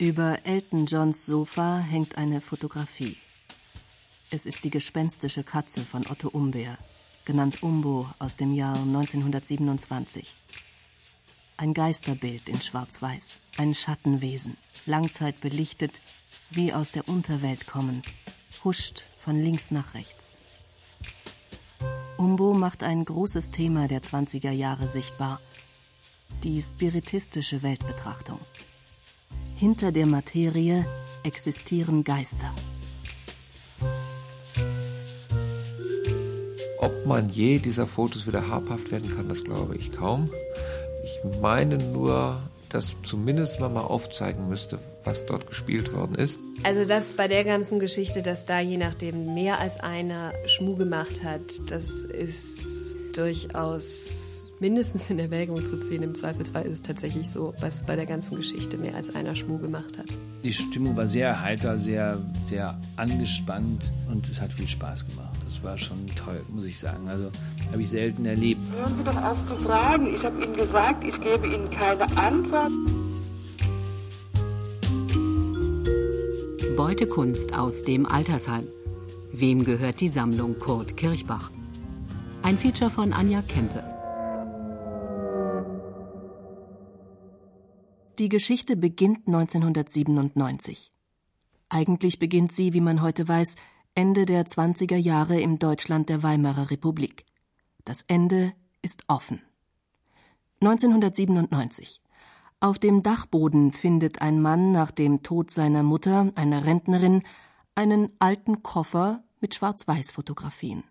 Über Elton Johns Sofa hängt eine Fotografie. Es ist die gespenstische Katze von Otto Umbeer, genannt Umbo aus dem Jahr 1927. Ein Geisterbild in Schwarz-Weiß, ein Schattenwesen, Langzeit belichtet, wie aus der Unterwelt kommend, huscht von links nach rechts. Umbo macht ein großes Thema der 20er Jahre sichtbar, die spiritistische Weltbetrachtung. Hinter der Materie existieren Geister. Ob man je dieser Fotos wieder habhaft werden kann, das glaube ich kaum. Ich meine nur, dass zumindest man mal aufzeigen müsste, was dort gespielt worden ist. Also dass bei der ganzen Geschichte, dass da je nachdem mehr als einer Schmuh gemacht hat, das ist durchaus mindestens in Erwägung zu ziehen. Im Zweifelsfall ist es tatsächlich so, was bei der ganzen Geschichte mehr als einer Schmuh gemacht hat. Die Stimmung war sehr heiter, sehr, sehr angespannt und es hat viel Spaß gemacht. Das war schon toll, muss ich sagen. Also habe ich selten erlebt. Hören Sie doch auf zu fragen. Ich habe Ihnen gesagt, ich gebe Ihnen keine Antwort. Beutekunst aus dem Altersheim. Wem gehört die Sammlung Kurt Kirchbach? Ein Feature von Anja Kempe. Die Geschichte beginnt 1997. Eigentlich beginnt sie, wie man heute weiß, Ende der 20er Jahre im Deutschland der Weimarer Republik. Das Ende ist offen. 1997. Auf dem Dachboden findet ein Mann nach dem Tod seiner Mutter, einer Rentnerin, einen alten Koffer mit Schwarz-Weiß-Fotografien.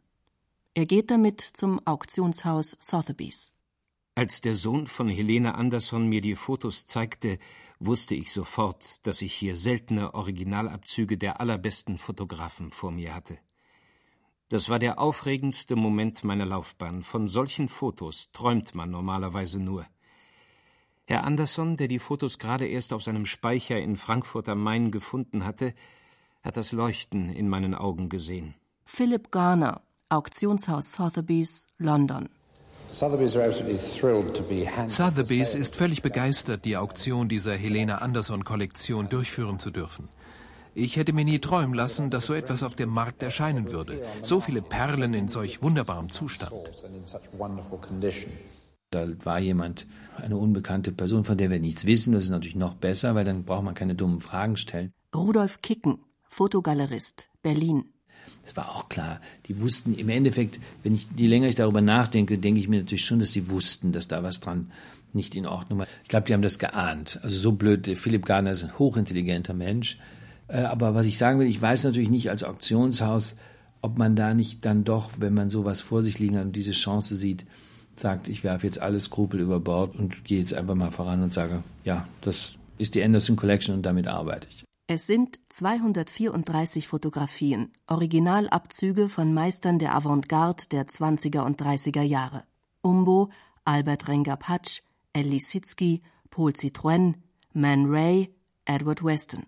Er geht damit zum Auktionshaus Sotheby's. Als der Sohn von Helene Andersson mir die Fotos zeigte, wusste ich sofort, dass ich hier seltene Originalabzüge der allerbesten Fotografen vor mir hatte. Das war der aufregendste Moment meiner Laufbahn. Von solchen Fotos träumt man normalerweise nur. Herr Andersson, der die Fotos gerade erst auf seinem Speicher in Frankfurt am Main gefunden hatte, hat das Leuchten in meinen Augen gesehen. Philip Garner, Auktionshaus Sotheby's, London. Sotheby's ist völlig begeistert, die Auktion dieser Helena Anderson-Kollektion durchführen zu dürfen. Ich hätte mir nie träumen lassen, dass so etwas auf dem Markt erscheinen würde. So viele Perlen in solch wunderbarem Zustand. Da war jemand, eine unbekannte Person, von der wir nichts wissen. Das ist natürlich noch besser, weil dann braucht man keine dummen Fragen stellen. Rudolf Kicken, Fotogalerist, Berlin. Das war auch klar. Die wussten im Endeffekt, wenn ich, je länger ich darüber nachdenke, denke ich mir natürlich schon, dass sie wussten, dass da was dran nicht in Ordnung war. Ich glaube, die haben das geahnt. Also so blöd. Philipp Gardner ist ein hochintelligenter Mensch. Äh, aber was ich sagen will, ich weiß natürlich nicht als Auktionshaus, ob man da nicht dann doch, wenn man sowas vor sich liegen hat und diese Chance sieht, sagt, ich werfe jetzt alle Skrupel über Bord und gehe jetzt einfach mal voran und sage, ja, das ist die Anderson Collection und damit arbeite ich. Es sind 234 Fotografien, Originalabzüge von Meistern der Avantgarde der 20er und 30er Jahre. Umbo, Albert Renger-Patsch, Ellie Sitzky, Paul Citroën, Man Ray, Edward Weston.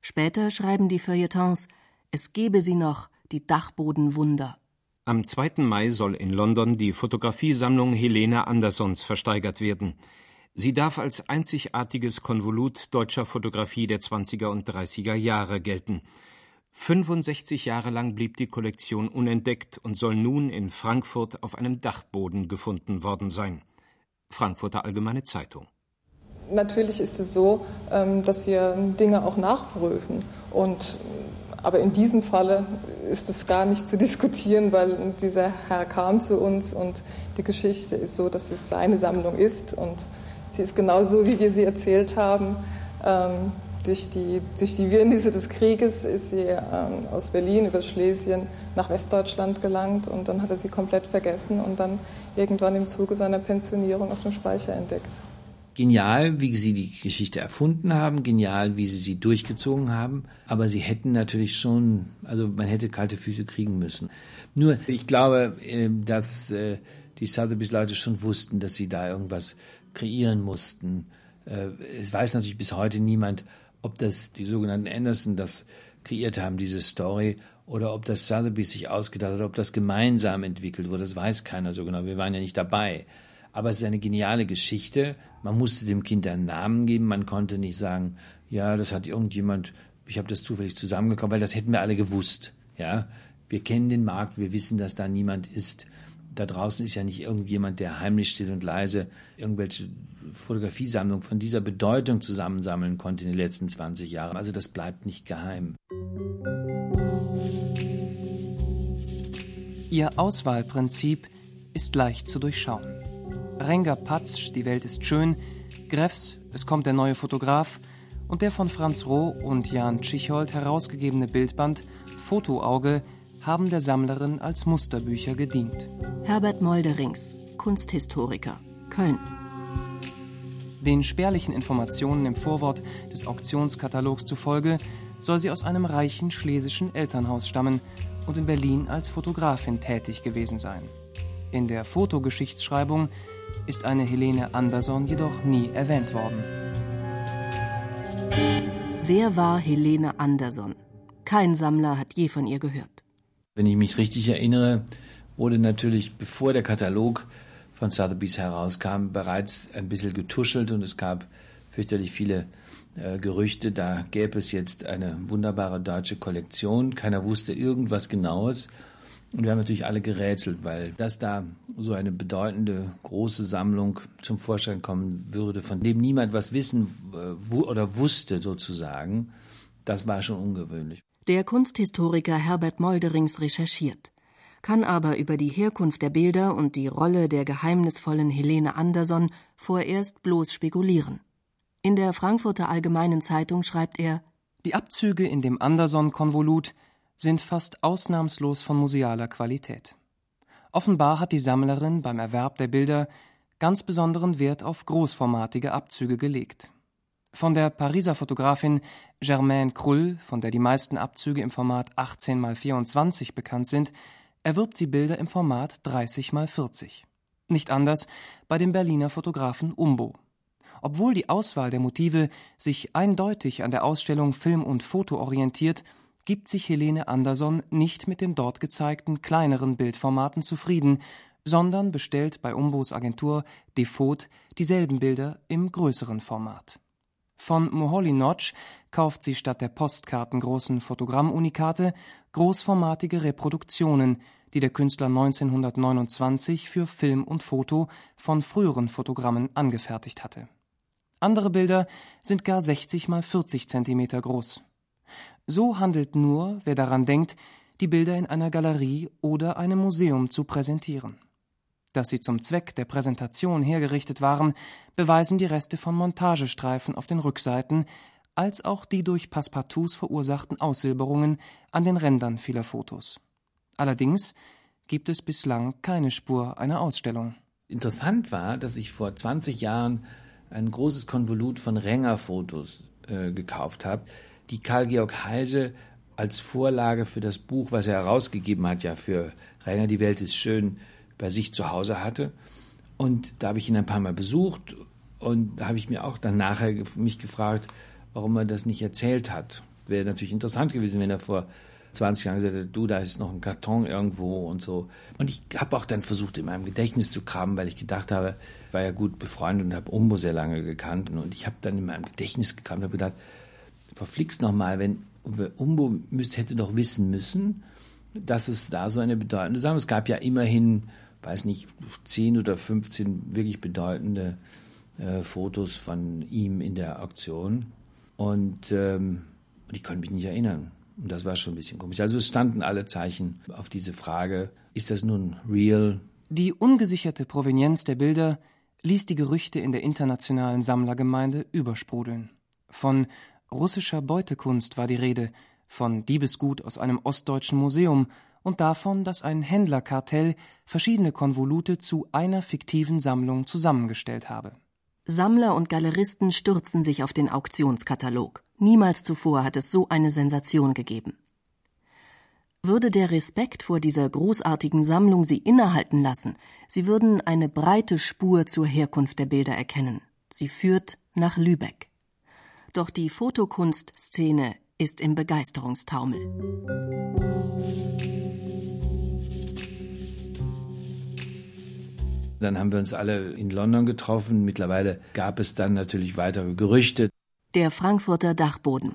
Später schreiben die Feuilletons, es gebe sie noch, die Dachbodenwunder. Am 2. Mai soll in London die Fotografiesammlung Helena Andersons versteigert werden. Sie darf als einzigartiges Konvolut deutscher Fotografie der 20er und 30er Jahre gelten. 65 Jahre lang blieb die Kollektion unentdeckt und soll nun in Frankfurt auf einem Dachboden gefunden worden sein. Frankfurter Allgemeine Zeitung. Natürlich ist es so, ähm, dass wir Dinge auch nachprüfen. Und, aber in diesem Falle ist es gar nicht zu diskutieren, weil dieser Herr kam zu uns und die Geschichte ist so, dass es seine Sammlung ist und Sie ist genauso, wie wir sie erzählt haben. Ähm, durch, die, durch die Wirrnisse des Krieges ist sie ähm, aus Berlin über Schlesien nach Westdeutschland gelangt und dann hat er sie komplett vergessen und dann irgendwann im Zuge seiner Pensionierung auf dem Speicher entdeckt. Genial, wie sie die Geschichte erfunden haben, genial, wie sie sie durchgezogen haben, aber sie hätten natürlich schon, also man hätte kalte Füße kriegen müssen. Nur, ich glaube, äh, dass äh, die Sotheby's-Leute schon wussten, dass sie da irgendwas kreieren mussten. Äh, es weiß natürlich bis heute niemand, ob das die sogenannten Anderson das kreiert haben, diese Story, oder ob das Sotheby's sich ausgedacht hat, ob das gemeinsam entwickelt wurde. Das weiß keiner so genau. Wir waren ja nicht dabei. Aber es ist eine geniale Geschichte. Man musste dem Kind einen Namen geben. Man konnte nicht sagen, ja, das hat irgendjemand, ich habe das zufällig zusammengekauft, weil das hätten wir alle gewusst. Ja, wir kennen den Markt, wir wissen, dass da niemand ist. Da draußen ist ja nicht irgendjemand, der heimlich still und leise irgendwelche Fotografiesammlung von dieser Bedeutung zusammensammeln konnte in den letzten 20 Jahren. Also das bleibt nicht geheim. Ihr Auswahlprinzip ist leicht zu durchschauen. Renger Patsch, Die Welt ist schön, Greffs, Es kommt der neue Fotograf und der von Franz Roh und Jan Tschichold herausgegebene Bildband Fotoauge haben der Sammlerin als Musterbücher gedient. Herbert Molderings, Kunsthistoriker, Köln. Den spärlichen Informationen im Vorwort des Auktionskatalogs zufolge soll sie aus einem reichen schlesischen Elternhaus stammen und in Berlin als Fotografin tätig gewesen sein. In der Fotogeschichtsschreibung ist eine Helene Anderson jedoch nie erwähnt worden. Wer war Helene Anderson? Kein Sammler hat je von ihr gehört. Wenn ich mich richtig erinnere, wurde natürlich, bevor der Katalog von Sotheby's herauskam, bereits ein bisschen getuschelt und es gab fürchterlich viele äh, Gerüchte, da gäbe es jetzt eine wunderbare deutsche Kollektion. Keiner wusste irgendwas Genaues. Und wir haben natürlich alle gerätselt, weil dass da so eine bedeutende große Sammlung zum Vorschein kommen würde, von dem niemand was wissen äh, oder wusste sozusagen, das war schon ungewöhnlich. Der Kunsthistoriker Herbert Molderings recherchiert, kann aber über die Herkunft der Bilder und die Rolle der geheimnisvollen Helene Anderson vorerst bloß spekulieren. In der Frankfurter Allgemeinen Zeitung schreibt er Die Abzüge in dem Anderson-Konvolut sind fast ausnahmslos von musealer Qualität. Offenbar hat die Sammlerin beim Erwerb der Bilder ganz besonderen Wert auf großformatige Abzüge gelegt. Von der Pariser Fotografin Germaine Krull, von der die meisten Abzüge im Format 18 x 24 bekannt sind, erwirbt sie Bilder im Format 30 x 40. Nicht anders bei dem Berliner Fotografen Umbo. Obwohl die Auswahl der Motive sich eindeutig an der Ausstellung Film und Foto orientiert, gibt sich Helene Anderson nicht mit den dort gezeigten kleineren Bildformaten zufrieden, sondern bestellt bei Umbos Agentur Default dieselben Bilder im größeren Format. Von Moholy Notch kauft sie statt der postkartengroßen Fotogrammunikate großformatige Reproduktionen, die der Künstler 1929 für Film und Foto von früheren Fotogrammen angefertigt hatte andere Bilder sind gar 60 mal 40 Zentimeter groß. So handelt nur, wer daran denkt, die Bilder in einer Galerie oder einem Museum zu präsentieren. Dass sie zum Zweck der Präsentation hergerichtet waren, beweisen die Reste von Montagestreifen auf den Rückseiten, als auch die durch Passepartouts verursachten Aussilberungen an den Rändern vieler Fotos. Allerdings gibt es bislang keine Spur einer Ausstellung. Interessant war, dass ich vor 20 Jahren ein großes Konvolut von Ränger-Fotos äh, gekauft habe, die Karl-Georg Heise als Vorlage für das Buch, was er herausgegeben hat, ja für Ränger, die Welt ist schön, bei sich zu Hause hatte. Und da habe ich ihn ein paar Mal besucht und da habe ich mir auch dann nachher mich gefragt, warum er das nicht erzählt hat. Wäre natürlich interessant gewesen, wenn er vor 20 Jahren gesagt hat, du, da ist noch ein Karton irgendwo und so. Und ich habe auch dann versucht, in meinem Gedächtnis zu kramen, weil ich gedacht habe, ich war ja gut befreundet und habe Umbo sehr lange gekannt. Und ich habe dann in meinem Gedächtnis gekramt und habe gedacht, verflixt nochmal, wenn Umbo müsste, hätte doch wissen müssen, dass es da so eine bedeutende Sache Es gab ja immerhin, weiß nicht, 10 oder 15 wirklich bedeutende äh, Fotos von ihm in der Auktion. Und ähm, ich konnte mich nicht erinnern. Und das war schon ein bisschen komisch. Also es standen alle Zeichen auf diese Frage, ist das nun real? Die ungesicherte Provenienz der Bilder ließ die Gerüchte in der internationalen Sammlergemeinde übersprudeln. Von russischer Beutekunst war die Rede, von Diebesgut aus einem ostdeutschen Museum und davon, dass ein Händlerkartell verschiedene Konvolute zu einer fiktiven Sammlung zusammengestellt habe. Sammler und Galeristen stürzen sich auf den Auktionskatalog. Niemals zuvor hat es so eine Sensation gegeben. Würde der Respekt vor dieser großartigen Sammlung sie innehalten lassen, sie würden eine breite Spur zur Herkunft der Bilder erkennen. Sie führt nach Lübeck. Doch die Fotokunstszene ist im Begeisterungstaumel. Dann haben wir uns alle in London getroffen. Mittlerweile gab es dann natürlich weitere Gerüchte. Der Frankfurter Dachboden.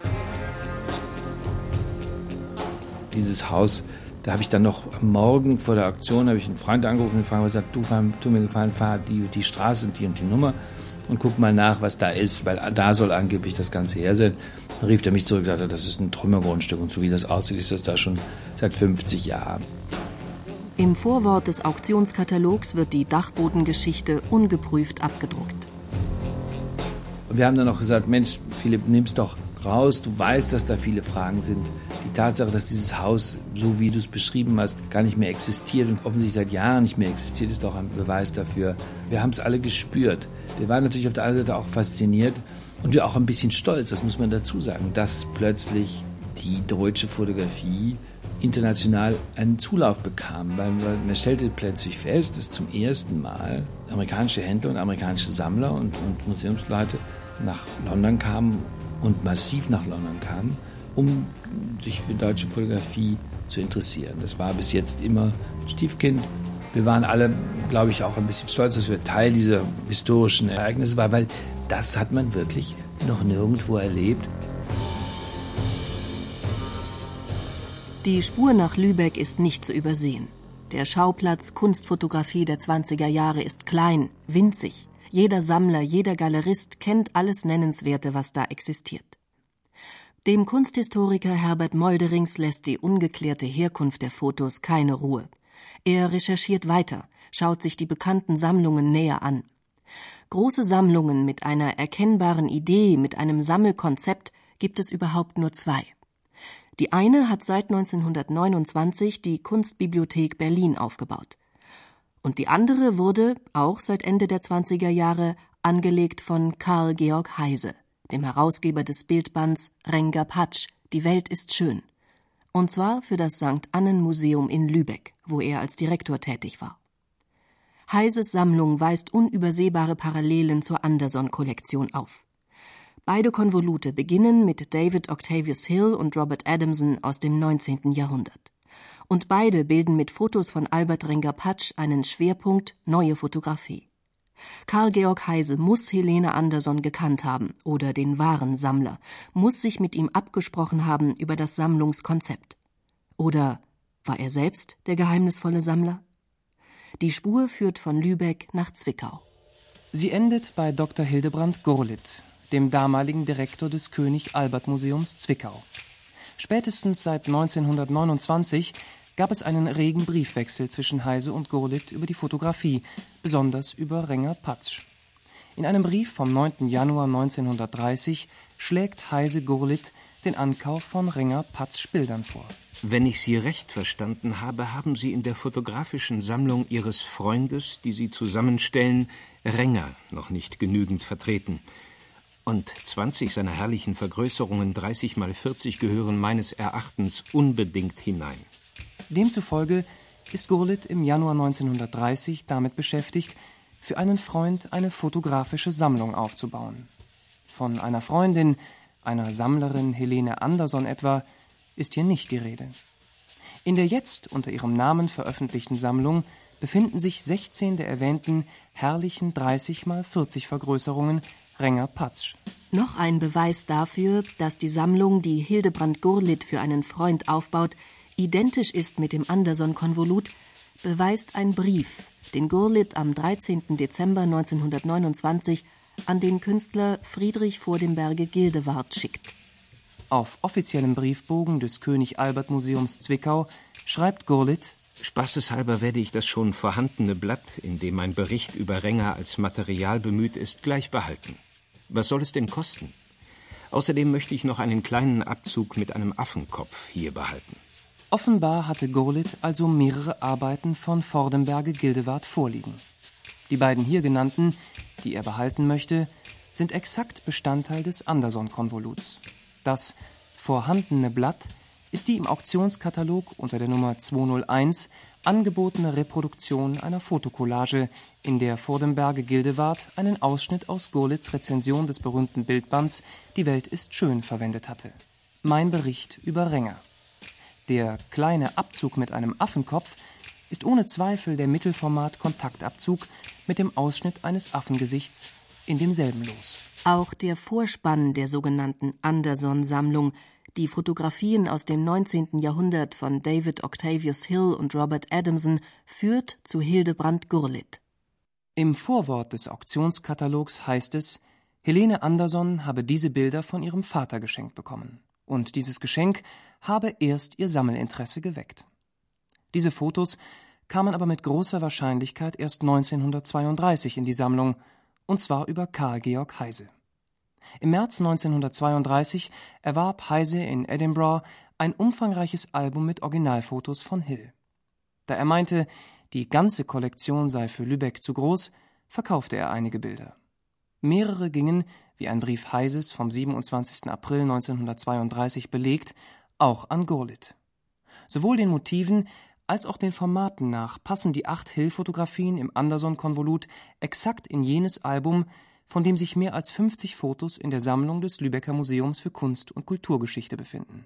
Dieses Haus, da habe ich dann noch am Morgen vor der Auktion habe ich einen Freund angerufen und gefragt, gesagt, du fahr, tu mir gefallen, fahr die, die Straße und die und die Nummer und guck mal nach, was da ist, weil da soll angeblich das Ganze her sein. Dann rief er mich zurück und sagte, das ist ein Trümmergrundstück und so wie das aussieht, ist das da schon seit 50 Jahren. Im Vorwort des Auktionskatalogs wird die Dachbodengeschichte ungeprüft abgedruckt. Wir haben dann auch gesagt, Mensch, Philipp, nimm's doch raus, du weißt, dass da viele Fragen sind. Die Tatsache, dass dieses Haus, so wie du es beschrieben hast, gar nicht mehr existiert und offensichtlich seit Jahren nicht mehr existiert, ist doch ein Beweis dafür. Wir haben es alle gespürt. Wir waren natürlich auf der anderen Seite auch fasziniert und wir auch ein bisschen stolz, das muss man dazu sagen, dass plötzlich die deutsche Fotografie international einen Zulauf bekam, weil man stellte plötzlich fest, dass zum ersten Mal amerikanische Händler und amerikanische Sammler und, und Museumsleute nach London kamen und massiv nach London kamen, um sich für deutsche Fotografie zu interessieren. Das war bis jetzt immer Stiefkind. Wir waren alle, glaube ich, auch ein bisschen stolz, dass wir Teil dieser historischen Ereignisse waren, weil das hat man wirklich noch nirgendwo erlebt. Die Spur nach Lübeck ist nicht zu übersehen. Der Schauplatz Kunstfotografie der 20er Jahre ist klein, winzig. Jeder Sammler, jeder Galerist kennt alles Nennenswerte, was da existiert. Dem Kunsthistoriker Herbert Molderings lässt die ungeklärte Herkunft der Fotos keine Ruhe. Er recherchiert weiter, schaut sich die bekannten Sammlungen näher an. Große Sammlungen mit einer erkennbaren Idee, mit einem Sammelkonzept gibt es überhaupt nur zwei. Die eine hat seit 1929 die Kunstbibliothek Berlin aufgebaut. Und die andere wurde, auch seit Ende der 20er Jahre, angelegt von Karl Georg Heise, dem Herausgeber des Bildbands Renger Patsch, Die Welt ist schön. Und zwar für das St. Annen Museum in Lübeck, wo er als Direktor tätig war. Heises Sammlung weist unübersehbare Parallelen zur Anderson-Kollektion auf. Beide Konvolute beginnen mit David Octavius Hill und Robert Adamson aus dem 19. Jahrhundert. Und beide bilden mit Fotos von Albert Renger-Patsch einen Schwerpunkt neue Fotografie. Karl Georg Heise muss Helene Anderson gekannt haben oder den wahren Sammler, muss sich mit ihm abgesprochen haben über das Sammlungskonzept. Oder war er selbst der geheimnisvolle Sammler? Die Spur führt von Lübeck nach Zwickau. Sie endet bei Dr. Hildebrand Gurlitt, dem damaligen Direktor des König Albert Museums Zwickau. Spätestens seit 1929 gab es einen regen Briefwechsel zwischen Heise und Gurlitt über die Fotografie, besonders über Renger Patsch. In einem Brief vom 9. Januar 1930 schlägt Heise Gurlitt den Ankauf von Renger Patsch Bildern vor. Wenn ich Sie recht verstanden habe, haben Sie in der fotografischen Sammlung Ihres Freundes, die Sie zusammenstellen, Renger noch nicht genügend vertreten. Und 20 seiner herrlichen Vergrößerungen, 30 mal 40, gehören meines Erachtens unbedingt hinein. Demzufolge ist Gurlitt im Januar 1930 damit beschäftigt, für einen Freund eine fotografische Sammlung aufzubauen. Von einer Freundin, einer Sammlerin Helene Anderson etwa, ist hier nicht die Rede. In der jetzt unter ihrem Namen veröffentlichten Sammlung befinden sich 16 der erwähnten herrlichen 30 mal 40 Vergrößerungen Renger Patsch. Noch ein Beweis dafür, dass die Sammlung, die Hildebrand Gurlitt für einen Freund aufbaut, identisch ist mit dem Anderson-Konvolut, beweist ein Brief, den Gurlitt am 13. Dezember 1929 an den Künstler Friedrich vor dem Berge Gildewart schickt. Auf offiziellem Briefbogen des König Albert Museums Zwickau schreibt Gurlitt Spaßeshalber werde ich das schon vorhandene Blatt, in dem ein Bericht über Renger als Material bemüht ist, gleich behalten. Was soll es denn kosten? Außerdem möchte ich noch einen kleinen Abzug mit einem Affenkopf hier behalten. Offenbar hatte Gurlitt also mehrere Arbeiten von Vordenberge Gildewart vorliegen. Die beiden hier genannten, die er behalten möchte, sind exakt Bestandteil des Anderson-Konvoluts. Das vorhandene Blatt ist die im Auktionskatalog unter der Nummer 201 angebotene Reproduktion einer Fotokollage, in der Vordenberge Gildewart einen Ausschnitt aus Gurlitz Rezension des berühmten Bildbands Die Welt ist schön verwendet hatte. Mein Bericht über Renger. Der kleine Abzug mit einem Affenkopf ist ohne Zweifel der Mittelformat-Kontaktabzug mit dem Ausschnitt eines Affengesichts in demselben Los. Auch der Vorspann der sogenannten Anderson-Sammlung, die Fotografien aus dem 19. Jahrhundert von David Octavius Hill und Robert Adamson, führt zu Hildebrand Gurlitt. Im Vorwort des Auktionskatalogs heißt es, Helene Anderson habe diese Bilder von ihrem Vater geschenkt bekommen. Und dieses Geschenk habe erst ihr Sammelinteresse geweckt. Diese Fotos kamen aber mit großer Wahrscheinlichkeit erst 1932 in die Sammlung, und zwar über Karl Georg Heise. Im März 1932 erwarb Heise in Edinburgh ein umfangreiches Album mit Originalfotos von Hill. Da er meinte, die ganze Kollektion sei für Lübeck zu groß, verkaufte er einige Bilder. Mehrere gingen, wie ein Brief Heises vom 27. April 1932 belegt, auch an Gurlitt. Sowohl den Motiven als auch den Formaten nach passen die acht Hill-Fotografien im Anderson-Konvolut exakt in jenes Album, von dem sich mehr als 50 Fotos in der Sammlung des Lübecker Museums für Kunst und Kulturgeschichte befinden.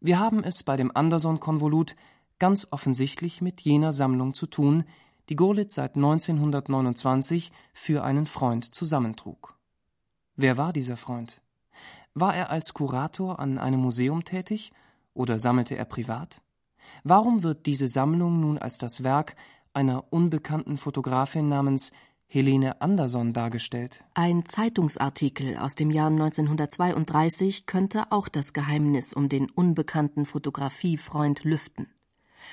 Wir haben es bei dem Anderson-Konvolut ganz offensichtlich mit jener Sammlung zu tun, die Gurlitt seit 1929 für einen Freund zusammentrug. Wer war dieser Freund? War er als Kurator an einem Museum tätig oder sammelte er privat? Warum wird diese Sammlung nun als das Werk einer unbekannten Fotografin namens Helene Anderson dargestellt? Ein Zeitungsartikel aus dem Jahr 1932 könnte auch das Geheimnis um den unbekannten Fotografiefreund lüften.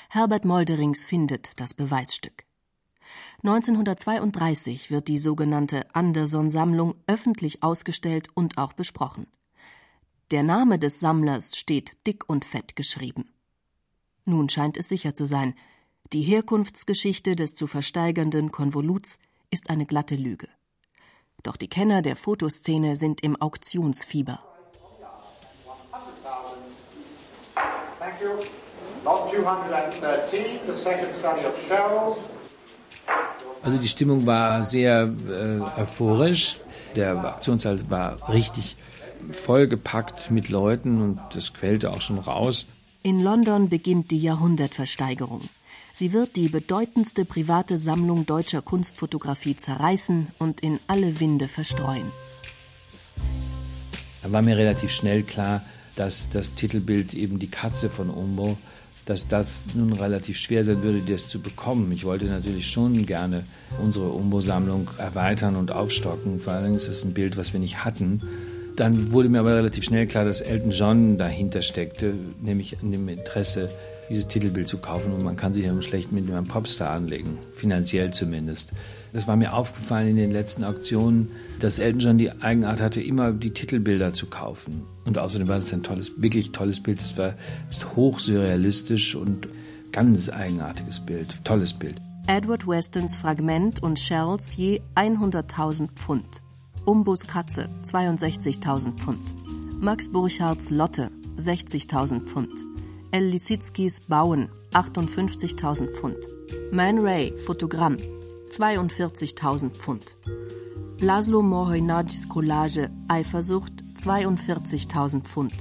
Herbert Molderings findet das Beweisstück. 1932 wird die sogenannte Anderson-Sammlung öffentlich ausgestellt und auch besprochen. Der Name des Sammlers steht dick und fett geschrieben. Nun scheint es sicher zu sein, die Herkunftsgeschichte des zu versteigernden Konvoluts ist eine glatte Lüge. Doch die Kenner der Fotoszene sind im Auktionsfieber. Also die Stimmung war sehr äh, euphorisch. Der Auktionssaal war richtig vollgepackt mit Leuten und das quälte auch schon raus. In London beginnt die Jahrhundertversteigerung. Sie wird die bedeutendste private Sammlung deutscher Kunstfotografie zerreißen und in alle Winde verstreuen. Da war mir relativ schnell klar, dass das Titelbild eben die Katze von Umbo, dass das nun relativ schwer sein würde, das zu bekommen. Ich wollte natürlich schon gerne unsere Umbo-Sammlung erweitern und aufstocken. Vor allem ist es ein Bild, was wir nicht hatten. Dann wurde mir aber relativ schnell klar, dass Elton John dahinter steckte, nämlich an dem Interesse, dieses Titelbild zu kaufen. Und man kann sich ja schlecht mit einem Popstar anlegen, finanziell zumindest. Das war mir aufgefallen in den letzten Auktionen, dass Elton John die Eigenart hatte, immer die Titelbilder zu kaufen. Und außerdem war das ein tolles, wirklich tolles Bild. Es war ist hochsurrealistisch und ganz eigenartiges Bild, tolles Bild. Edward Westons Fragment und Shells je 100.000 Pfund. Umbus Katze 62.000 Pfund. Max Burchards Lotte 60.000 Pfund. El Lisitzkis Bauen 58.000 Pfund. Man Ray Fotogramm 42.000 Pfund. Laszlo Mohoinadis Collage Eifersucht 42.000 Pfund.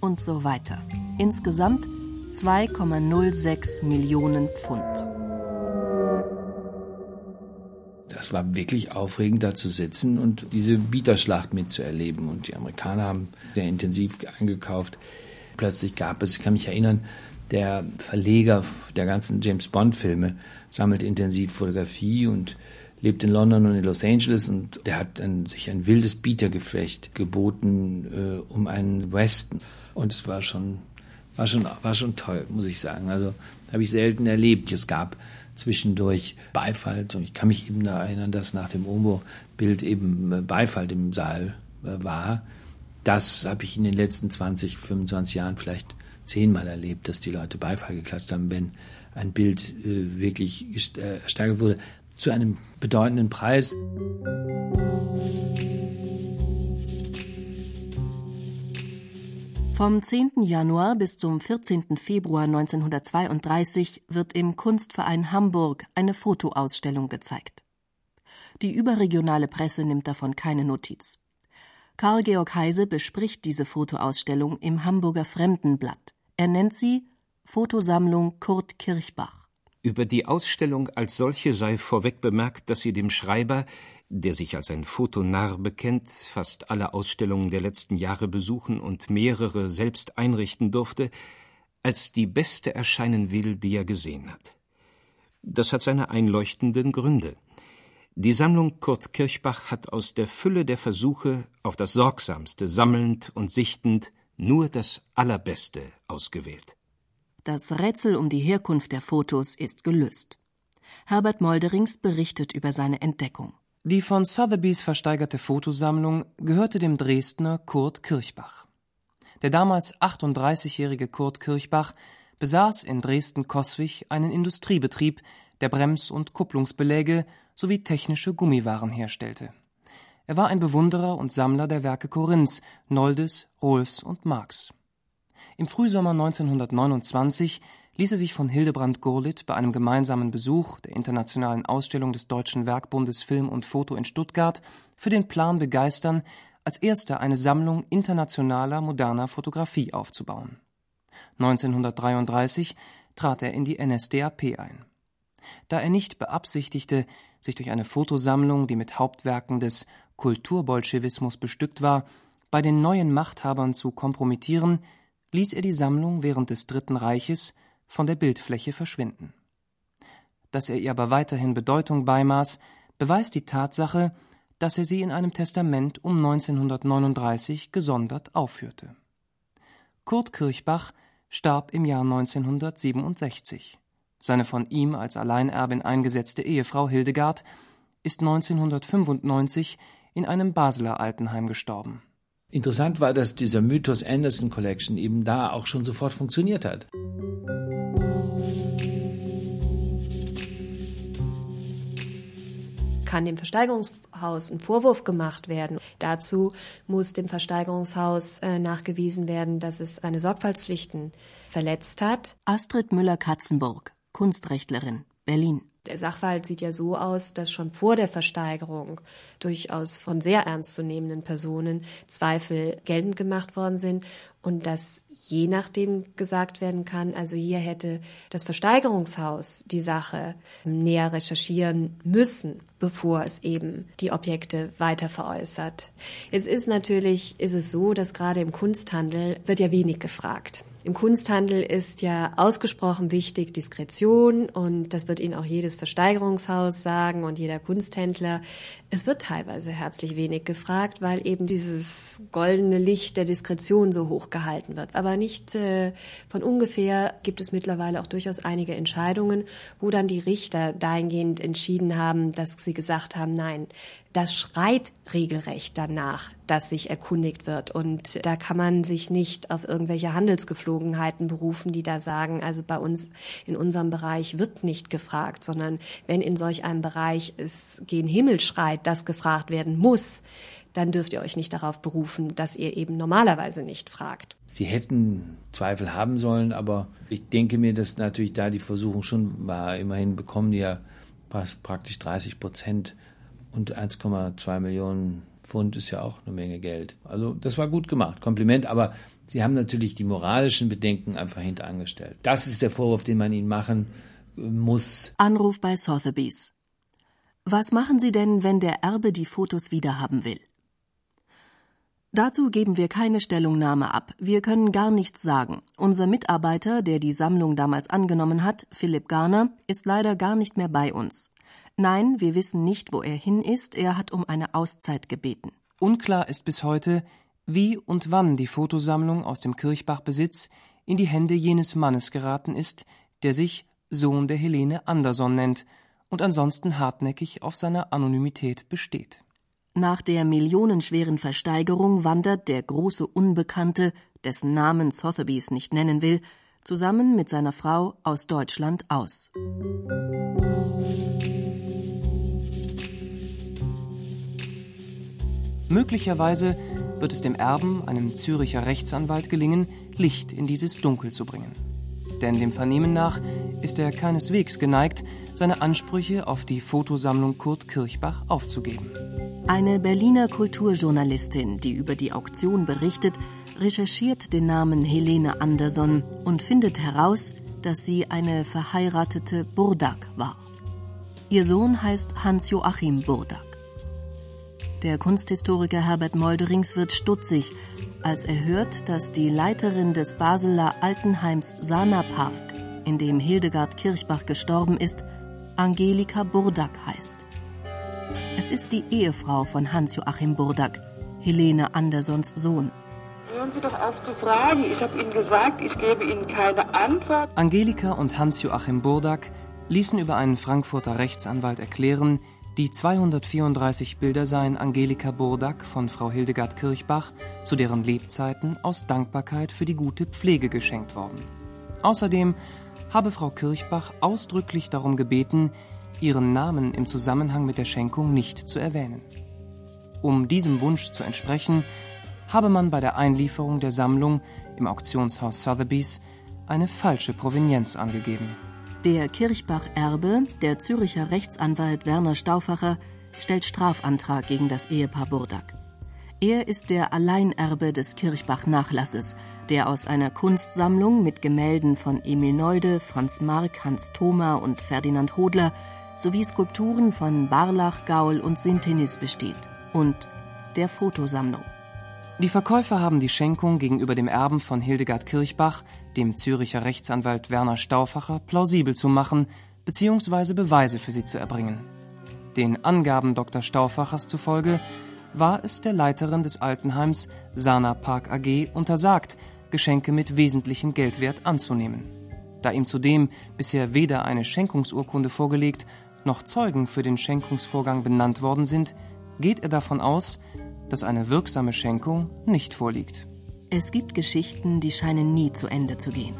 Und so weiter. Insgesamt 2,06 Millionen Pfund. Das war wirklich aufregend, da zu sitzen und diese Bieterschlacht mitzuerleben. Und die Amerikaner haben sehr intensiv eingekauft. Plötzlich gab es, ich kann mich erinnern, der Verleger der ganzen James Bond-Filme sammelt intensiv Fotografie und lebt in London und in Los Angeles und der hat ein, sich ein wildes Bietergeflecht geboten äh, um einen Weston. Und es war schon, war schon, war schon toll, muss ich sagen. Also habe ich selten erlebt. Es gab zwischendurch Beifall. Und ich kann mich eben erinnern, dass nach dem Ombo-Bild eben äh, Beifall im Saal äh, war. Das habe ich in den letzten 20, 25 Jahren vielleicht zehnmal erlebt, dass die Leute Beifall geklatscht haben, wenn ein Bild äh, wirklich ersteigert wurde zu einem bedeutenden Preis. Vom 10. Januar bis zum 14. Februar 1932 wird im Kunstverein Hamburg eine Fotoausstellung gezeigt. Die überregionale Presse nimmt davon keine Notiz. Karl Georg Heise bespricht diese Fotoausstellung im Hamburger Fremdenblatt. Er nennt sie Fotosammlung Kurt Kirchbach. Über die Ausstellung als solche sei vorweg bemerkt, dass sie dem Schreiber, der sich als ein Fotonarr bekennt, fast alle Ausstellungen der letzten Jahre besuchen und mehrere selbst einrichten durfte, als die beste erscheinen will, die er gesehen hat. Das hat seine einleuchtenden Gründe. Die Sammlung Kurt Kirchbach hat aus der Fülle der Versuche, auf das Sorgsamste sammelnd und sichtend, nur das Allerbeste ausgewählt. Das Rätsel um die Herkunft der Fotos ist gelöst. Herbert Molderings berichtet über seine Entdeckung. Die von Sotheby's versteigerte Fotosammlung gehörte dem Dresdner Kurt Kirchbach. Der damals 38-jährige Kurt Kirchbach besaß in Dresden-Coswig einen Industriebetrieb, der Brems- und Kupplungsbeläge sowie technische Gummiwaren herstellte. Er war ein Bewunderer und Sammler der Werke Korinths, Noldes, Rohlfs und Marx. Im Frühsommer 1929 ließ er sich von Hildebrand Gurlitt bei einem gemeinsamen Besuch der Internationalen Ausstellung des Deutschen Werkbundes Film und Foto in Stuttgart für den Plan begeistern, als erster eine Sammlung internationaler moderner Fotografie aufzubauen. 1933 trat er in die NSDAP ein. Da er nicht beabsichtigte, sich durch eine Fotosammlung, die mit Hauptwerken des Kulturbolschewismus bestückt war, bei den neuen Machthabern zu kompromittieren, ließ er die Sammlung während des Dritten Reiches von der Bildfläche verschwinden. Dass er ihr aber weiterhin Bedeutung beimaß, beweist die Tatsache, dass er sie in einem Testament um 1939 gesondert aufführte. Kurt Kirchbach starb im Jahr 1967. Seine von ihm als Alleinerbin eingesetzte Ehefrau Hildegard ist 1995 in einem Basler Altenheim gestorben. Interessant war, dass dieser Mythos Anderson Collection eben da auch schon sofort funktioniert hat. Kann dem Versteigerungshaus ein Vorwurf gemacht werden. Dazu muss dem Versteigerungshaus äh, nachgewiesen werden, dass es seine Sorgfaltspflichten verletzt hat. Astrid Müller-Katzenburg, Kunstrechtlerin, Berlin. Der Sachverhalt sieht ja so aus, dass schon vor der Versteigerung durchaus von sehr ernstzunehmenden Personen Zweifel geltend gemacht worden sind und dass je nachdem gesagt werden kann, also hier hätte das Versteigerungshaus die Sache näher recherchieren müssen, bevor es eben die Objekte weiter veräußert. Jetzt ist natürlich, ist es so, dass gerade im Kunsthandel wird ja wenig gefragt. Im Kunsthandel ist ja ausgesprochen wichtig Diskretion und das wird Ihnen auch jedes Versteigerungshaus sagen und jeder Kunsthändler. Es wird teilweise herzlich wenig gefragt, weil eben dieses goldene Licht der Diskretion so hoch gehalten wird. Aber nicht äh, von ungefähr gibt es mittlerweile auch durchaus einige Entscheidungen, wo dann die Richter dahingehend entschieden haben, dass sie gesagt haben, nein, das schreit regelrecht danach, dass sich erkundigt wird. Und da kann man sich nicht auf irgendwelche Handelsgeflogenheiten berufen, die da sagen, also bei uns in unserem Bereich wird nicht gefragt, sondern wenn in solch einem Bereich es gen Himmel schreit, dass gefragt werden muss, dann dürft ihr euch nicht darauf berufen, dass ihr eben normalerweise nicht fragt. Sie hätten Zweifel haben sollen, aber ich denke mir, dass natürlich da die Versuchung schon war. Immerhin bekommen die ja praktisch 30 Prozent und 1,2 Millionen Pfund ist ja auch eine Menge Geld. Also das war gut gemacht, Kompliment, aber sie haben natürlich die moralischen Bedenken einfach hinterangestellt. Das ist der Vorwurf, den man ihnen machen äh, muss. Anruf bei Sotheby's. Was machen Sie denn, wenn der Erbe die Fotos wiederhaben will? Dazu geben wir keine Stellungnahme ab. Wir können gar nichts sagen. Unser Mitarbeiter, der die Sammlung damals angenommen hat, Philipp Garner, ist leider gar nicht mehr bei uns. Nein, wir wissen nicht, wo er hin ist, er hat um eine Auszeit gebeten. Unklar ist bis heute, wie und wann die Fotosammlung aus dem Kirchbach-Besitz in die Hände jenes Mannes geraten ist, der sich Sohn der Helene Anderson nennt und ansonsten hartnäckig auf seiner Anonymität besteht. Nach der millionenschweren Versteigerung wandert der große Unbekannte, dessen Namen Sotheby's nicht nennen will, zusammen mit seiner Frau aus Deutschland aus. Möglicherweise wird es dem Erben, einem Züricher Rechtsanwalt, gelingen, Licht in dieses Dunkel zu bringen. Denn dem Vernehmen nach ist er keineswegs geneigt, seine Ansprüche auf die Fotosammlung Kurt Kirchbach aufzugeben. Eine Berliner Kulturjournalistin, die über die Auktion berichtet, recherchiert den Namen Helene Anderson und findet heraus, dass sie eine verheiratete Burdak war. Ihr Sohn heißt Hans-Joachim Burdak. Der Kunsthistoriker Herbert Molderings wird stutzig, als er hört, dass die Leiterin des Basler Altenheims Sana Park, in dem Hildegard Kirchbach gestorben ist, Angelika Burdak heißt. Es ist die Ehefrau von Hans-Joachim Burdak, Helene Andersons Sohn. Hören Sie doch auf zu fragen. Ich habe Ihnen gesagt, ich gebe Ihnen keine Antwort. Angelika und Hans-Joachim Burdak ließen über einen Frankfurter Rechtsanwalt erklären, die 234 Bilder seien Angelika Burdak von Frau Hildegard Kirchbach zu deren Lebzeiten aus Dankbarkeit für die gute Pflege geschenkt worden. Außerdem habe Frau Kirchbach ausdrücklich darum gebeten, ihren Namen im Zusammenhang mit der Schenkung nicht zu erwähnen. Um diesem Wunsch zu entsprechen, habe man bei der Einlieferung der Sammlung im Auktionshaus Sotheby's eine falsche Provenienz angegeben. Der Kirchbach-Erbe, der Züricher Rechtsanwalt Werner Stauffacher, stellt Strafantrag gegen das Ehepaar Burdak. Er ist der Alleinerbe des Kirchbach-Nachlasses, der aus einer Kunstsammlung mit Gemälden von Emil Neude, Franz Mark, Hans Thoma und Ferdinand Hodler sowie Skulpturen von Barlach, Gaul und Sintenis besteht und der Fotosammlung. Die Verkäufer haben die Schenkung gegenüber dem Erben von Hildegard Kirchbach, dem Züricher Rechtsanwalt Werner Stauffacher, plausibel zu machen bzw. Beweise für sie zu erbringen. Den Angaben Dr. Stauffachers zufolge war es der Leiterin des Altenheims Sana Park AG untersagt, Geschenke mit wesentlichem Geldwert anzunehmen. Da ihm zudem bisher weder eine Schenkungsurkunde vorgelegt noch Zeugen für den Schenkungsvorgang benannt worden sind, geht er davon aus, dass eine wirksame Schenkung nicht vorliegt. Es gibt Geschichten, die scheinen nie zu Ende zu gehen.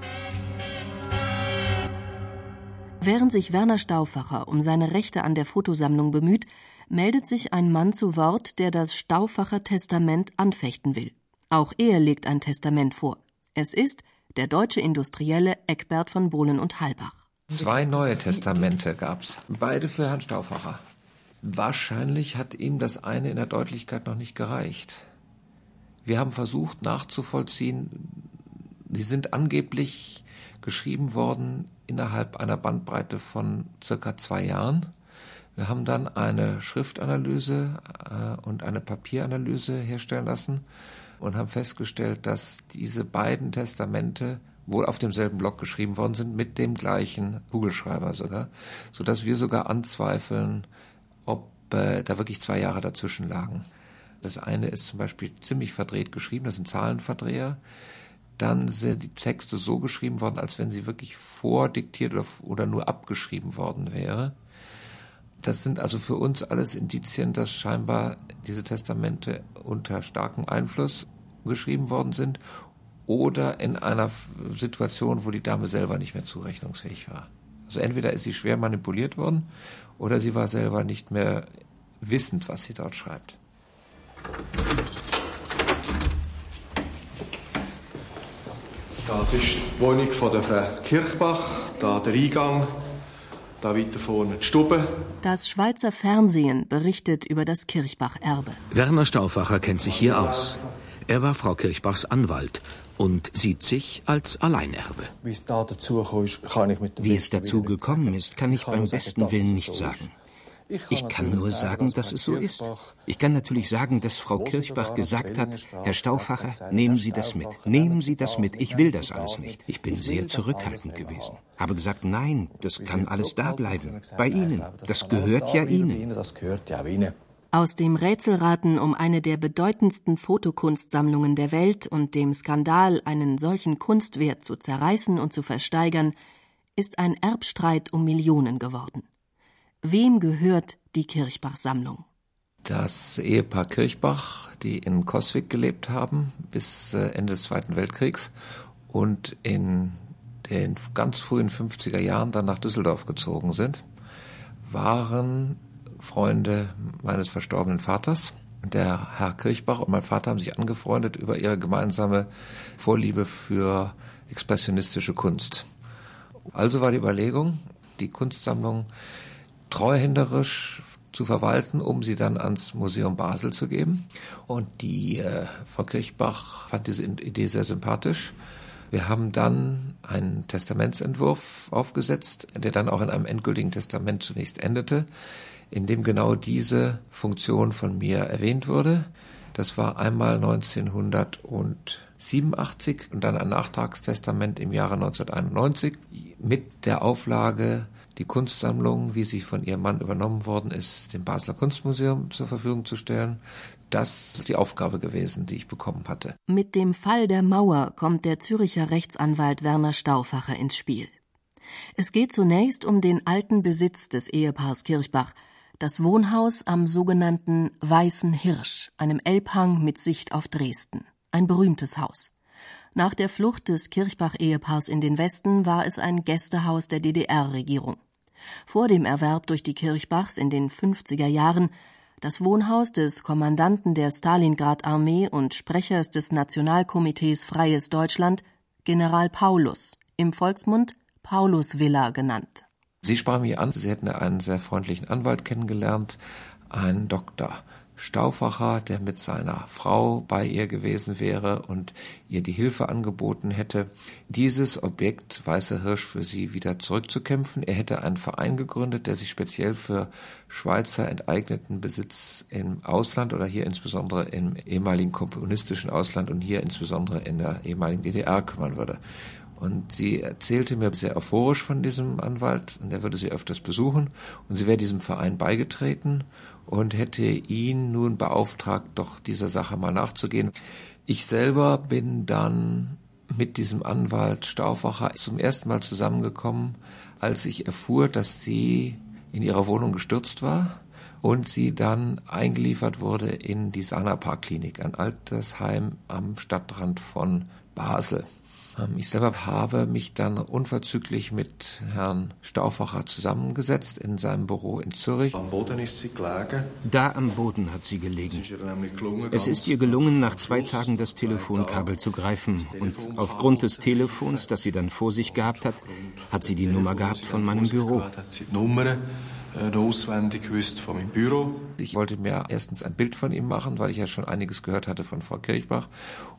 Während sich Werner Stauffacher um seine Rechte an der Fotosammlung bemüht, meldet sich ein Mann zu Wort, der das Stauffacher Testament anfechten will. Auch er legt ein Testament vor. Es ist der deutsche Industrielle Eckbert von Bohlen und Halbach. Zwei neue Testamente gab's, beide für Herrn Stauffacher. Wahrscheinlich hat ihm das eine in der Deutlichkeit noch nicht gereicht. Wir haben versucht nachzuvollziehen, die sind angeblich geschrieben worden innerhalb einer Bandbreite von circa zwei Jahren. Wir haben dann eine Schriftanalyse äh, und eine Papieranalyse herstellen lassen und haben festgestellt, dass diese beiden Testamente wohl auf demselben Block geschrieben worden sind, mit dem gleichen Kugelschreiber sogar, sodass wir sogar anzweifeln, ob äh, da wirklich zwei Jahre dazwischen lagen. Das eine ist zum Beispiel ziemlich verdreht geschrieben, das sind Zahlenverdreher. Dann sind die Texte so geschrieben worden, als wenn sie wirklich vordiktiert oder, oder nur abgeschrieben worden wäre. Das sind also für uns alles Indizien, dass scheinbar diese Testamente unter starkem Einfluss geschrieben worden sind oder in einer Situation, wo die Dame selber nicht mehr zurechnungsfähig war. Also entweder ist sie schwer manipuliert worden oder sie war selber nicht mehr wissend, was sie dort schreibt. Das ist die Wohnung von der Frau Kirchbach, da der Eingang, da weiter vorne die Stube. Das Schweizer Fernsehen berichtet über das Kirchbach-Erbe. Werner Stauffacher kennt sich hier aus. Er war Frau Kirchbachs Anwalt und sieht sich als Alleinerbe. Wie es dazu gekommen ist, kann ich beim besten Willen nicht sagen. Ich kann nur sagen, dass es so ist. Ich kann natürlich sagen, dass Frau Kirchbach gesagt hat, Herr Stauffacher, nehmen Sie das mit. Nehmen Sie das mit. Ich will das alles nicht. Ich bin sehr zurückhaltend gewesen. Habe gesagt, nein, das kann alles da bleiben. Bei Ihnen. Das gehört ja Ihnen. Aus dem Rätselraten um eine der bedeutendsten Fotokunstsammlungen der Welt und dem Skandal, einen solchen Kunstwert zu zerreißen und zu versteigern, ist ein Erbstreit um Millionen geworden. Wem gehört die Kirchbach-Sammlung? Das Ehepaar Kirchbach, die in Coswig gelebt haben bis äh, Ende des Zweiten Weltkriegs und in den ganz frühen 50er Jahren dann nach Düsseldorf gezogen sind, waren Freunde meines verstorbenen Vaters. Der Herr Kirchbach und mein Vater haben sich angefreundet über ihre gemeinsame Vorliebe für expressionistische Kunst. Also war die Überlegung, die Kunstsammlung treuhänderisch zu verwalten, um sie dann ans Museum Basel zu geben. Und die äh, Frau Kirchbach fand diese Idee sehr sympathisch. Wir haben dann einen Testamentsentwurf aufgesetzt, der dann auch in einem endgültigen Testament zunächst endete, in dem genau diese Funktion von mir erwähnt wurde. Das war einmal 1987 und dann ein Nachtragstestament im Jahre 1991 mit der Auflage, die Kunstsammlung, wie sie von ihrem Mann übernommen worden ist, dem Basler Kunstmuseum zur Verfügung zu stellen. Das ist die Aufgabe gewesen, die ich bekommen hatte. Mit dem Fall der Mauer kommt der Züricher Rechtsanwalt Werner Stauffacher ins Spiel. Es geht zunächst um den alten Besitz des Ehepaars Kirchbach, das Wohnhaus am sogenannten Weißen Hirsch, einem Elbhang mit Sicht auf Dresden. Ein berühmtes Haus. Nach der Flucht des Kirchbach-Ehepaars in den Westen war es ein Gästehaus der DDR-Regierung. Vor dem Erwerb durch die Kirchbachs in den 50er Jahren das Wohnhaus des Kommandanten der Stalingrad-Armee und Sprechers des Nationalkomitees Freies Deutschland, General Paulus, im Volksmund Paulus Villa genannt. Sie sprach mich an, sie hätten einen sehr freundlichen Anwalt kennengelernt, einen Doktor. Stauffacher, der mit seiner Frau bei ihr gewesen wäre und ihr die Hilfe angeboten hätte, dieses Objekt Weißer Hirsch für sie wieder zurückzukämpfen. Er hätte einen Verein gegründet, der sich speziell für Schweizer enteigneten Besitz im Ausland oder hier insbesondere im ehemaligen kommunistischen Ausland und hier insbesondere in der ehemaligen DDR kümmern würde. Und sie erzählte mir sehr euphorisch von diesem Anwalt und er würde sie öfters besuchen und sie wäre diesem Verein beigetreten und hätte ihn nun beauftragt, doch dieser Sache mal nachzugehen. Ich selber bin dann mit diesem Anwalt Stauffacher zum ersten Mal zusammengekommen, als ich erfuhr, dass sie in ihrer Wohnung gestürzt war und sie dann eingeliefert wurde in die Sana-Park-Klinik, ein Altersheim am Stadtrand von Basel. Ähm, ich selber habe mich dann unverzüglich mit Herrn Stauffacher zusammengesetzt in seinem Büro in Zürich. Am Boden ist sie gelegen. Da am Boden hat sie gelegen. Es ist ihr gelungen, nach zwei Tagen das Telefonkabel zu greifen. Und aufgrund des Telefons, das sie dann vor sich gehabt hat, hat sie die Nummer gehabt von meinem Büro äh, auswendig gewusst von meinem Büro. Ich wollte mir erstens ein Bild von ihm machen, weil ich ja schon einiges gehört hatte von Frau Kirchbach.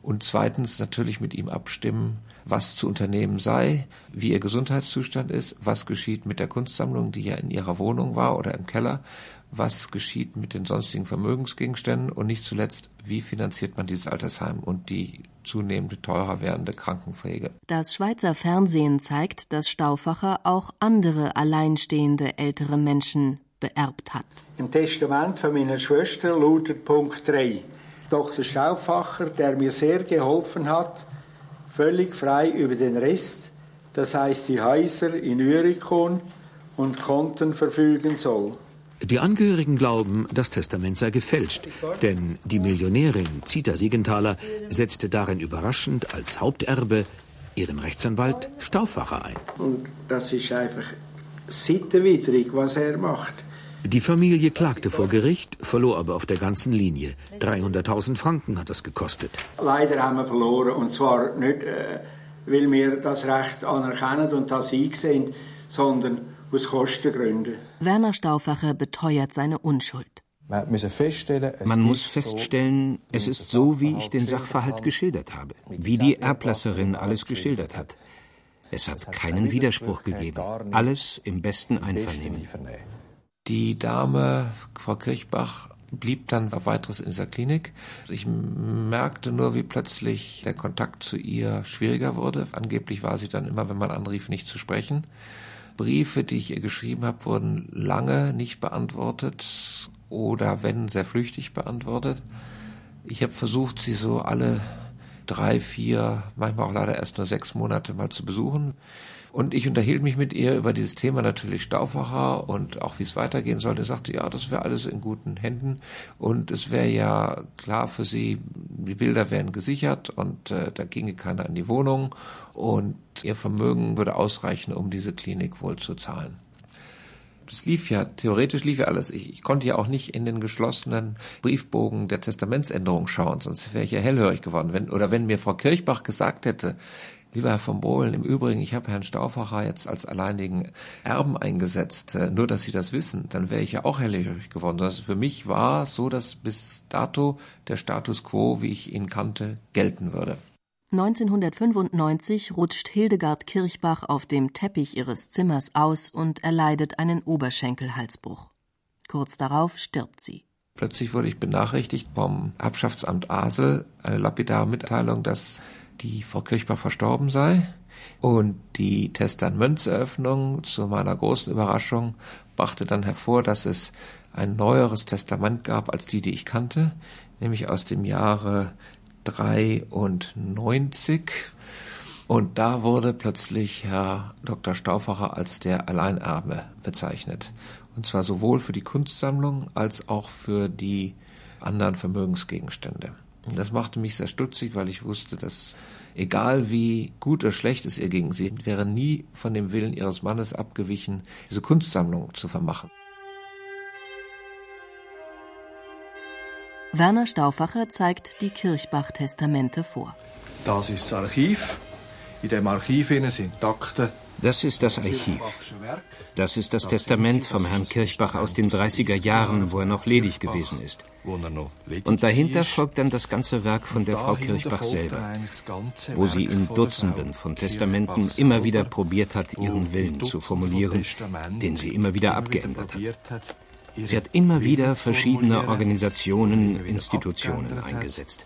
Und zweitens natürlich mit ihm abstimmen, was zu unternehmen sei, wie ihr Gesundheitszustand ist, was geschieht mit der Kunstsammlung, die ja in ihrer Wohnung war oder im Keller, was geschieht mit den sonstigen Vermögensgegenständen und nicht zuletzt, wie finanziert man dieses Altersheim und die zunehmend teurer werdende Krankenpflege. Das Schweizer Fernsehen zeigt, dass Stauffacher auch andere alleinstehende ältere Menschen beerbt hat. Im Testament von meiner Schwester lautet Punkt 3. Dr. Stauffacher, der mir sehr geholfen hat, völlig frei über den Rest, das heißt die Häuser in Urikon und Konten verfügen soll. Die Angehörigen glauben, das Testament sei gefälscht, denn die Millionärin Zita Siegenthaler setzte darin überraschend als Haupterbe ihren Rechtsanwalt Stauffacher ein. Und das ist einfach sittenwidrig, was er macht. Die Familie klagte vor Gericht, verlor aber auf der ganzen Linie. 300.000 Franken hat das gekostet. Leider haben wir verloren, und zwar nicht, äh, weil wir das Recht anerkennen und das einsehen, sondern aus Kostengründen. Werner Stauffacher beteuert seine Unschuld. Man muss feststellen, es ist so, wie ich den Sachverhalt geschildert habe, wie die Erblasserin alles geschildert hat. Es hat keinen Widerspruch gegeben, alles im besten Einvernehmen. Die Dame, Frau Kirchbach, blieb dann weiteres in dieser Klinik. Ich merkte nur, wie plötzlich der Kontakt zu ihr schwieriger wurde. Angeblich war sie dann immer, wenn man anrief, nicht zu sprechen. Briefe, die ich ihr geschrieben habe, wurden lange nicht beantwortet oder wenn sehr flüchtig beantwortet. Ich habe versucht, sie so alle drei, vier, manchmal auch leider erst nur sechs Monate mal zu besuchen. Und ich unterhielt mich mit ihr über dieses Thema natürlich Stauffacher und auch wie es weitergehen sollte. Sie sagte, ja, das wäre alles in guten Händen und es wäre ja klar für sie, die Bilder wären gesichert und äh, da ginge keiner in die Wohnung und ihr Vermögen würde ausreichen, um diese Klinik wohl zu zahlen das lief ja, theoretisch lief ja alles. Ich, ich, konnte ja auch nicht in den geschlossenen Briefbogen der Testamentsänderung schauen, sonst wäre ich ja hellhörig geworden. Wenn, oder wenn mir Frau Kirchbach gesagt hätte, Lieber Herr von Bohlen, im Übrigen, ich habe Herrn Stauffacher jetzt als alleinigen Erben eingesetzt, äh, nur dass Sie das wissen, dann wäre ich ja auch hellhörig geworden. Das für mich war so, dass bis dato der Status quo, wie ich ihn kannte, gelten würde. 1995 rutscht Hildegard Kirchbach auf dem Teppich ihres Zimmers aus und erleidet einen Oberschenkelhalsbruch. Kurz darauf stirbt sie. Plötzlich wurde ich benachrichtigt vom Erbschaftsamt Asel, eine lapidare Mitteilung, dass die Frau Kirchbach verstorben sei. Und die Testamentseröffnung zu meiner großen Überraschung brachte dann hervor, dass es ein neueres Testament gab als die, die ich kannte, nämlich aus dem Jahre 93. Und da wurde plötzlich Herr Dr. Stauffacher als der Alleinerbe bezeichnet. Und zwar sowohl für die Kunstsammlung als auch für die anderen Vermögensgegenstände. Und das machte mich sehr stutzig, weil ich wusste, dass egal wie gut oder schlecht es ihr ging, sie wäre nie von dem Willen ihres Mannes abgewichen, diese Kunstsammlung zu vermachen. Werner Stauffacher zeigt die Kirchbach-Testamente vor. Das ist das Archiv. In dem Archiv sind Akten das ist das Archiv. Das ist das Testament vom Herrn Kirchbach aus den 30er Jahren, wo er noch ledig gewesen ist. Und dahinter folgt dann das ganze Werk von der Frau Kirchbach selber, wo sie in Dutzenden von Testamenten immer wieder probiert hat, ihren Willen zu formulieren, den sie immer wieder abgeändert hat. Sie hat immer wieder verschiedene Organisationen, Institutionen eingesetzt.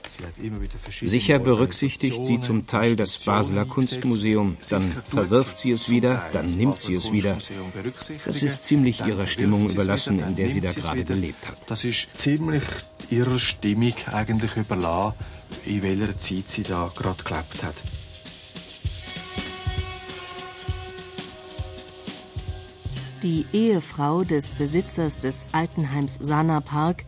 Sicher berücksichtigt sie zum Teil das Basler Kunstmuseum, dann verwirft sie es wieder, dann nimmt sie es wieder. Das ist ziemlich ihrer Stimmung überlassen, in der sie da gerade gelebt hat. Das ist ziemlich ihrer Stimmung eigentlich überlassen, in welcher Zeit sie da gerade gelebt hat. Die Ehefrau des Besitzers des Altenheims Sana Park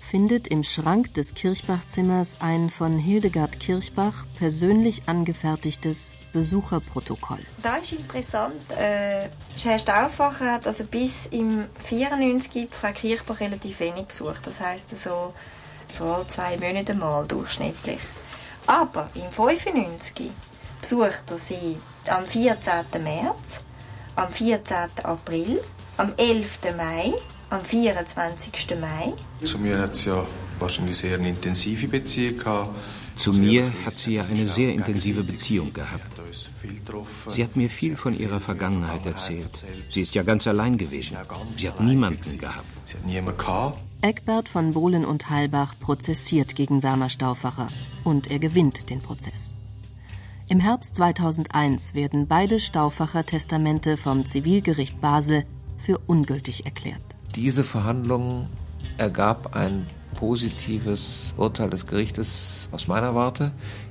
findet im Schrank des Kirchbach-Zimmers ein von Hildegard Kirchbach persönlich angefertigtes Besucherprotokoll. Da ist interessant, äh, Herr Stauffacher hat also bis im 94 Frau Kirchbach relativ wenig besucht. Das heißt so, alle zwei Monate mal durchschnittlich. Aber im 95 besucht er sie am 14. März am 14. April, am 11. Mai, am 24. Mai. Zu mir hat sie ja wahrscheinlich sehr eine intensive Beziehung gehabt. Zu mir hat sie ja eine sehr intensive Beziehung gehabt. Sie hat mir viel von ihrer Vergangenheit erzählt. Sie ist ja ganz allein gewesen. Sie hat niemanden gehabt. Sie hat niemanden gehabt. Eckbert von Bohlen und Halbach prozessiert gegen Werner Stauffacher und er gewinnt den Prozess. Im Herbst 2001 werden beide Stauffacher Testamente vom Zivilgericht Basel für ungültig erklärt. Diese Verhandlung ergab ein positives Urteil des Gerichtes aus meiner Warte,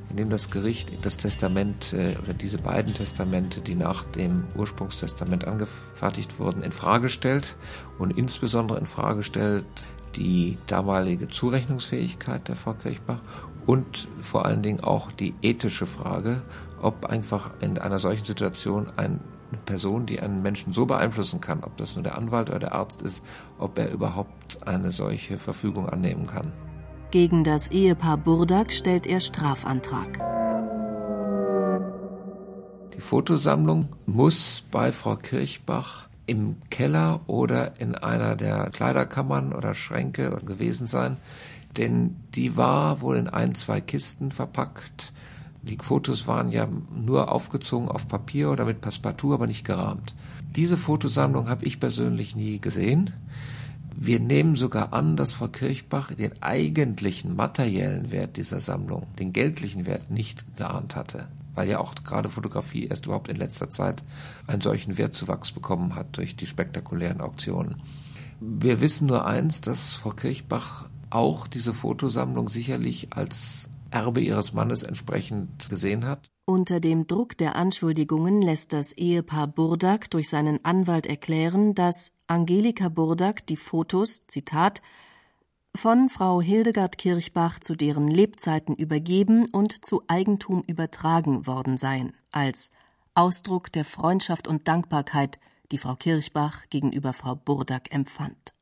in dem das Gericht das Testament äh, oder diese beiden Testamente, die nach dem Ursprungstestament angefertigt wurden, in Frage stellt und insbesondere in Frage stellt die damalige Zurechnungsfähigkeit der Frau Kirchbach und vor allen Dingen auch die ethische Frage, ob einfach in einer solchen Situation eine Person, die einen Menschen so beeinflussen kann, ob das nur der Anwalt oder der Arzt ist, ob er überhaupt eine solche Verfügung annehmen kann. Gegen das Ehepaar Burdak stellt er Strafantrag. Die Fotosammlung muss bei Frau Kirchbach im Keller oder in einer der Kleiderkammern oder Schränke gewesen sein, denn die war wohl in ein, zwei Kisten verpackt. Die Fotos waren ja nur aufgezogen auf Papier oder mit Passepartout, aber nicht gerahmt. Diese Fotosammlung habe ich persönlich nie gesehen. Wir nehmen sogar an, dass Frau Kirchbach den eigentlichen materiellen Wert dieser Sammlung, den geldlichen Wert, nicht geahnt hatte, weil ja auch gerade Fotografie erst überhaupt in letzter Zeit einen solchen Wertzuwachs bekommen hat durch die spektakulären Auktionen. Wir wissen nur eins, dass Frau Kirchbach auch diese Fotosammlung sicherlich als Erbe ihres Mannes entsprechend gesehen hat. Unter dem Druck der Anschuldigungen lässt das Ehepaar Burdak durch seinen Anwalt erklären, dass Angelika Burdak die Fotos, Zitat, von Frau Hildegard Kirchbach zu deren Lebzeiten übergeben und zu Eigentum übertragen worden seien, als Ausdruck der Freundschaft und Dankbarkeit, die Frau Kirchbach gegenüber Frau Burdak empfand.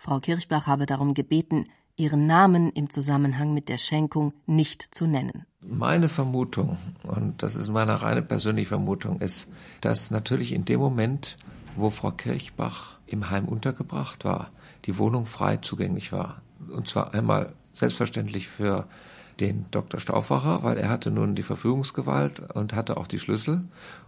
Frau Kirchbach habe darum gebeten, ihren Namen im Zusammenhang mit der Schenkung nicht zu nennen. Meine Vermutung, und das ist meine reine persönliche Vermutung, ist, dass natürlich in dem Moment, wo Frau Kirchbach im Heim untergebracht war, die Wohnung frei zugänglich war. Und zwar einmal selbstverständlich für den Dr. Stauffacher, weil er hatte nun die Verfügungsgewalt und hatte auch die Schlüssel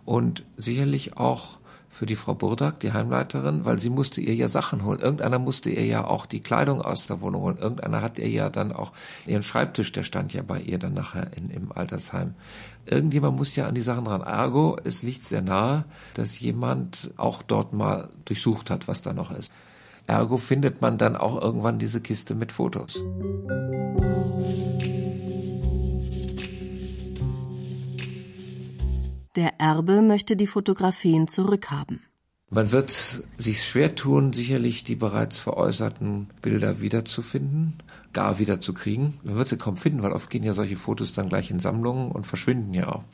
und sicherlich auch für die Frau Burdak, die Heimleiterin, weil sie musste ihr ja Sachen holen. Irgendeiner musste ihr ja auch die Kleidung aus der Wohnung holen. Irgendeiner hat ihr ja dann auch ihren Schreibtisch, der stand ja bei ihr dann nachher in, im Altersheim. Irgendjemand muss ja an die Sachen ran. Ergo, es liegt sehr nahe, dass jemand auch dort mal durchsucht hat, was da noch ist. Ergo findet man dann auch irgendwann diese Kiste mit Fotos. Der Erbe möchte die Fotografien zurückhaben. Man wird sich schwer tun, sicherlich die bereits veräußerten Bilder wiederzufinden, gar wiederzukriegen. Man wird sie kaum finden, weil oft gehen ja solche Fotos dann gleich in Sammlungen und verschwinden ja auch.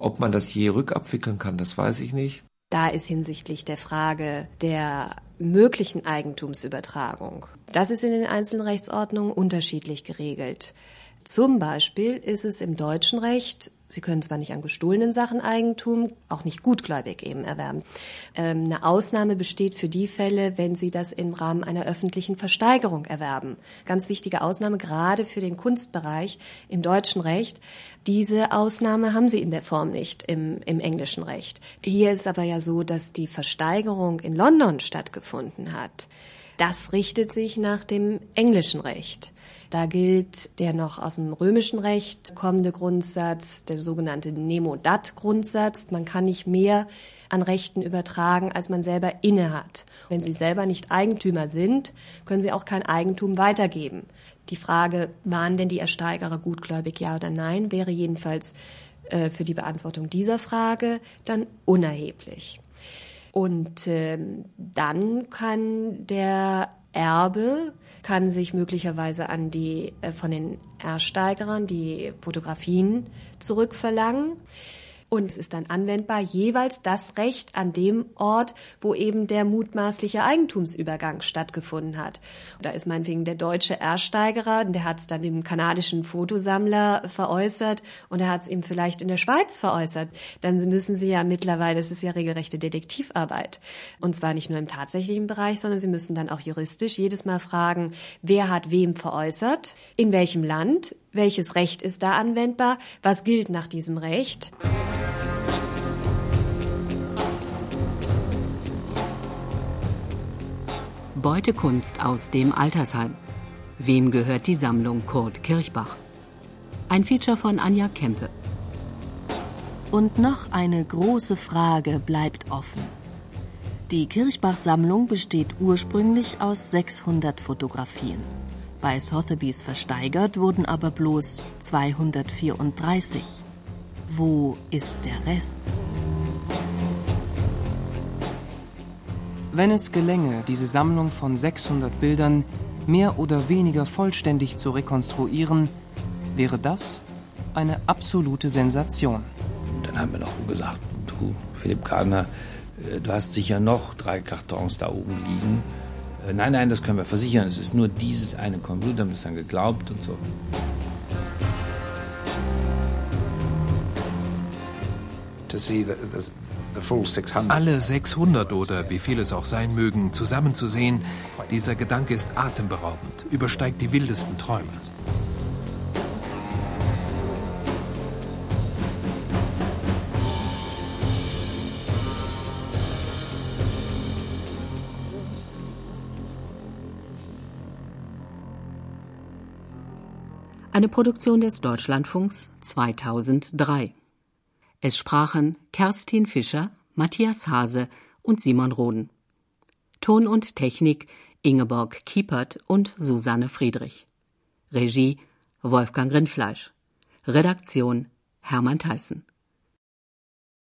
Ob man das je rückabwickeln kann, das weiß ich nicht. Da ist hinsichtlich der Frage der möglichen Eigentumsübertragung. Das ist in den einzelnen Rechtsordnungen unterschiedlich geregelt. Zum Beispiel ist es im deutschen Recht Sie können zwar nicht an gestohlenen Sachen Eigentum, auch nicht gutgläubig eben erwerben. Ähm, eine Ausnahme besteht für die Fälle, wenn Sie das im Rahmen einer öffentlichen Versteigerung erwerben. Ganz wichtige Ausnahme, gerade für den Kunstbereich im deutschen Recht. Diese Ausnahme haben Sie in der Form nicht im, im englischen Recht. Hier ist aber ja so, dass die Versteigerung in London stattgefunden hat. Das richtet sich nach dem englischen Recht. Da gilt der noch aus dem römischen Recht kommende Grundsatz, der sogenannte Nemo-Dat-Grundsatz. Man kann nicht mehr an Rechten übertragen, als man selber innehat. Wenn Sie selber nicht Eigentümer sind, können Sie auch kein Eigentum weitergeben. Die Frage, waren denn die Ersteigerer gutgläubig, ja oder nein, wäre jedenfalls äh, für die Beantwortung dieser Frage dann unerheblich. Und äh, dann kann der Erbe kann sich möglicherweise an die äh, von den Ersteigerern die Fotografien zurückverlangen. Und es ist dann anwendbar jeweils das Recht an dem Ort, wo eben der mutmaßliche Eigentumsübergang stattgefunden hat. Da ist meinetwegen der deutsche Ersteigerer, der hat es dann dem kanadischen Fotosammler veräußert und er hat es ihm vielleicht in der Schweiz veräußert. Dann müssen sie ja mittlerweile, das ist ja regelrechte Detektivarbeit. Und zwar nicht nur im tatsächlichen Bereich, sondern sie müssen dann auch juristisch jedes Mal fragen, wer hat wem veräußert, in welchem Land, welches Recht ist da anwendbar, was gilt nach diesem Recht. Beutekunst aus dem Altersheim. Wem gehört die Sammlung Kurt Kirchbach? Ein Feature von Anja Kempe. Und noch eine große Frage bleibt offen. Die Kirchbach-Sammlung besteht ursprünglich aus 600 Fotografien. Bei Sotheby's versteigert wurden aber bloß 234. Wo ist der Rest? Wenn es gelänge, diese Sammlung von 600 Bildern mehr oder weniger vollständig zu rekonstruieren, wäre das eine absolute Sensation. Dann haben wir noch gesagt, du, Philipp Gardner, äh, du hast sicher noch drei Kartons da oben liegen. Äh, nein, nein, das können wir versichern. Es ist nur dieses eine Konvolut, haben das dann geglaubt und so. Alle 600 oder wie viel es auch sein mögen, zusammenzusehen, dieser Gedanke ist atemberaubend, übersteigt die wildesten Träume. Eine Produktion des Deutschlandfunks 2003. Es sprachen Kerstin Fischer, Matthias Hase und Simon Roden. Ton und Technik Ingeborg Kiepert und Susanne Friedrich. Regie Wolfgang Rindfleisch. Redaktion Hermann Theissen.